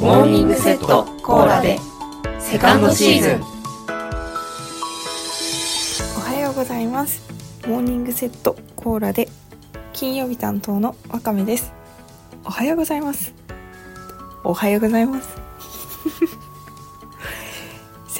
モーニングセットコーラでセカンドシーズン。おはようございます。モーニングセットコーラで金曜日担当のわかめです。おはようございます。おはようございます。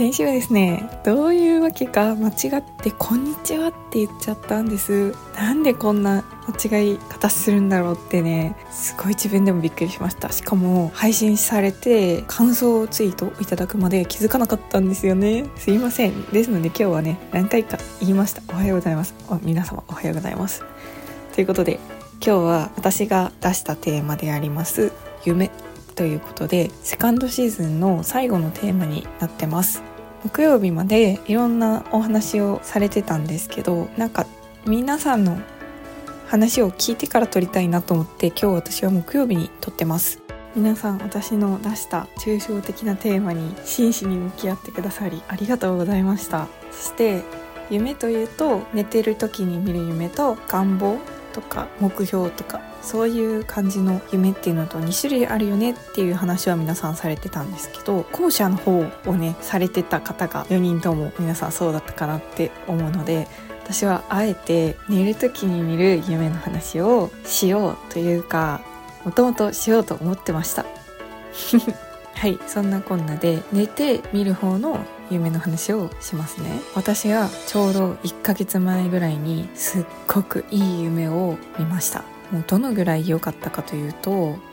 先週ですねどういうわけか間違って「こんにちは」って言っちゃったんです。なんでこんな間違い方するんだろうってねすごい自分でもびっくりしました。しかも配信されて感想ツイートいただくまで気づかなかったんですよね。すいません。ですので今日はね何回か言いました。おはようございます。皆様おはようございます。ということで今日は私が出したテーマであります夢ということでセカンドシーズンの最後のテーマになってます。木曜日までいろんなお話をされてたんですけどなんか皆さんの話を聞いてから撮りたいなと思って今日私は木曜日に撮ってます。皆さん私の出した抽象的なテーマに真摯に向き合ってくださりありがとうございました。そして夢というと寝てる時に見る夢と願望とか目標とかそういう感じの夢っていうのと2種類あるよねっていう話は皆さんされてたんですけど後者の方をねされてた方が4人とも皆さんそうだったかなって思うので私はあえて寝る時に見る夢の話をしようというかもともとしようと思ってました。はいそんなこんなで寝て見る方の夢の話をしますね。私がちょうど1ヶ月前ぐらいにすっごくいい夢を見ました。もうどのぐらい良かったかというと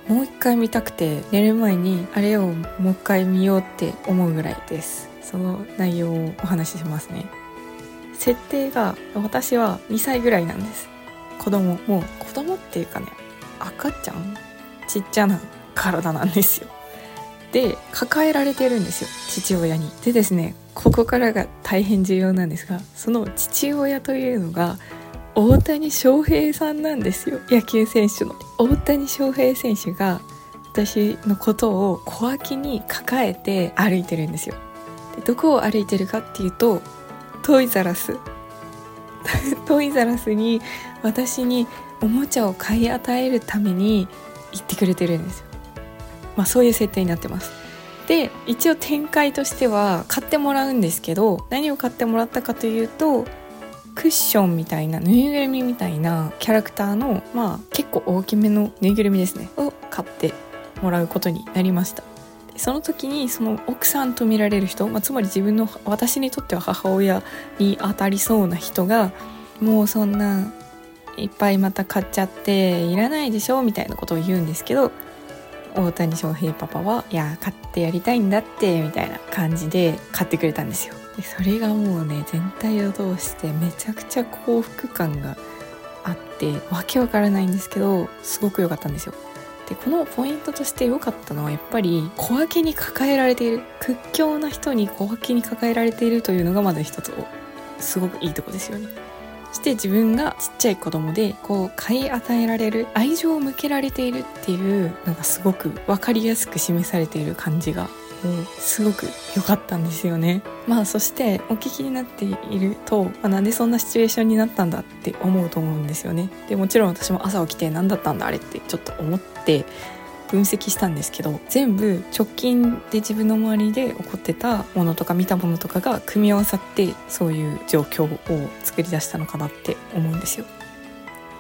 もう一回見たくて寝る前にあれをもう一回見ようって思うぐらいです。その内容をお話ししますね。設定が私は2歳ぐらいなんです。子供もう子供っていうかね赤ちゃん？ちっちゃな体なんですよ。で抱えられてるんですよ父親に。でですねここからが大変重要なんですがその父親というのが大谷翔平さんなんですよ。野球選手の。大谷翔平選手が私のことを小脇に抱えて歩いてるんですよ。でどこを歩いてるかっていうとトイザラス。トイザラスに私におもちゃを買い与えるために行ってくれてるんですよ。まあそういう設定になってます。で一応展開としては買ってもらうんですけど何を買ってもらったかというとクッションみたいなぬいぐるみみたいなキャラクターのまあ結構大きめのぬいぐるみですね。を買ってもらうことになりました。その時にその奥さんと見られる人、まあ、つまり自分の私にとっては母親に当たりそうな人がもうそんないっぱいまた買っちゃっていらないでしょみたいなことを言うんですけど大谷翔平パパは「いや買ってやりたいんだって」みたいな感じで買ってくれたんですよ。でそれがもうね全体を通してめちゃくちゃ幸福感があってわけわからないんですけどすごく良かったんですよ。でこのポイントとして良かったのはやっぱり小分けに抱えられている屈強な人に小分けに抱えられているというのがまず一つすごくいいとこですよね。そして自分がちっちゃい子供でこう買い与えられる愛情を向けられているっていうのがすごく分かりやすく示されている感じがすごく良かったんですよね。まあそしてお聞きになっていると、まあ、なんでそんなシチュエーションになったんだって思うと思うんですよね。でもちろん私も朝起きて何だったんだあれってちょっと思って分析したんですけど全部直近で自分の周りで起こってたものとか見たものとかが組み合わさってそういう状況を作り出したのかなって思うんですよ。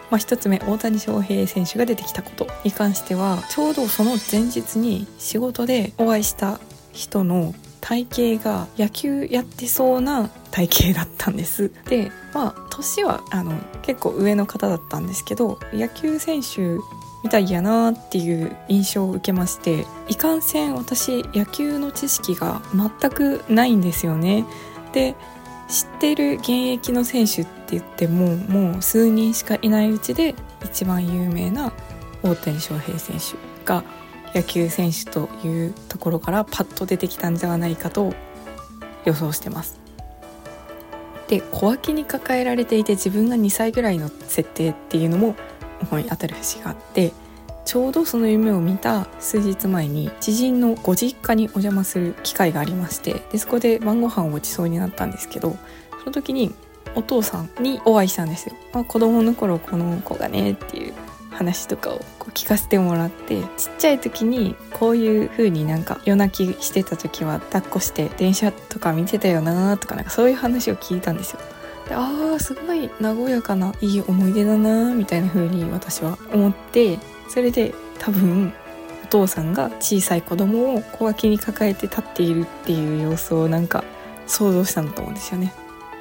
まあ、1つ目大谷翔平選手が出てきたことに関してはちょうどその前日に仕事でお会いした人の体型が野球やってそうな体型だったんです。でまあ年はあの結構上の方だったんですけど野球選手みたいやなっていう印象を受けましていかんせん私野球の知識が全くないんですよね。で知ってる現役の選手って言ってももう数人しかいないうちで一番有名な大谷翔平選手が野球選手というところからパッと出てきたんじゃないかと予想してます。で小脇に抱えられていて自分が2歳ぐらいの設定っていうのも思い当たる節があってちょうどその夢を見た数日前に知人のご実家にお邪魔する機会がありましてでそこで晩ご飯をごちそうになったんですけどその時にお父さんにお会いしたんですよ、まあ、子供の頃この子がねっていう話とかをこう聞かせてもらってちっちゃい時にこういう風になんか夜泣きしてた時は抱っこして電車とか見てたよなとかなんかそういう話を聞いたんですよ。であーすごい和やかないい思い出だなみたいな風に私は思ってそれで多分お父さんが小さい子供を小脇に抱えて立っているっていう様子をなんか想像したんだと思うんですよね。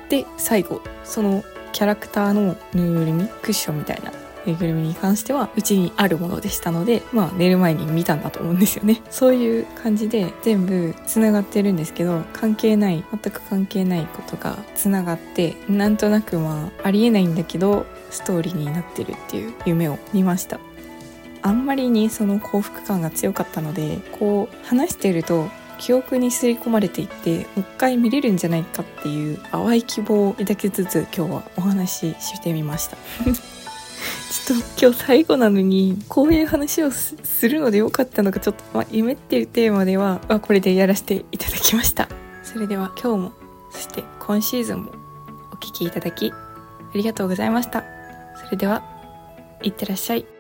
で最後そのキャラクターのぬいぐるみクッションみたいなぬいぐるみに関してはうちにあるものでしたのでまあ寝る前に見たんだと思うんですよね。そういう感じで全部つながってるんですけど関係ない全く関係ないことがつながってなんとなくまあありえないんだけどストーリーになってるっていう夢を見ました。あんまりにその幸福感が強かったのでこう話してると記憶に刷り込まれていってもう一回見れるんじゃないかっていう淡い希望を抱きつつ今日はお話ししてみました。ちょっと今日最後なのにこういう話をするのでよかったのかちょっと、まあ、夢っていうテーマでは、まあ、これでやらせていただきました。それでは今日もそして今シーズンもお聴きいただきありがとうございました。それではいってらっしゃい。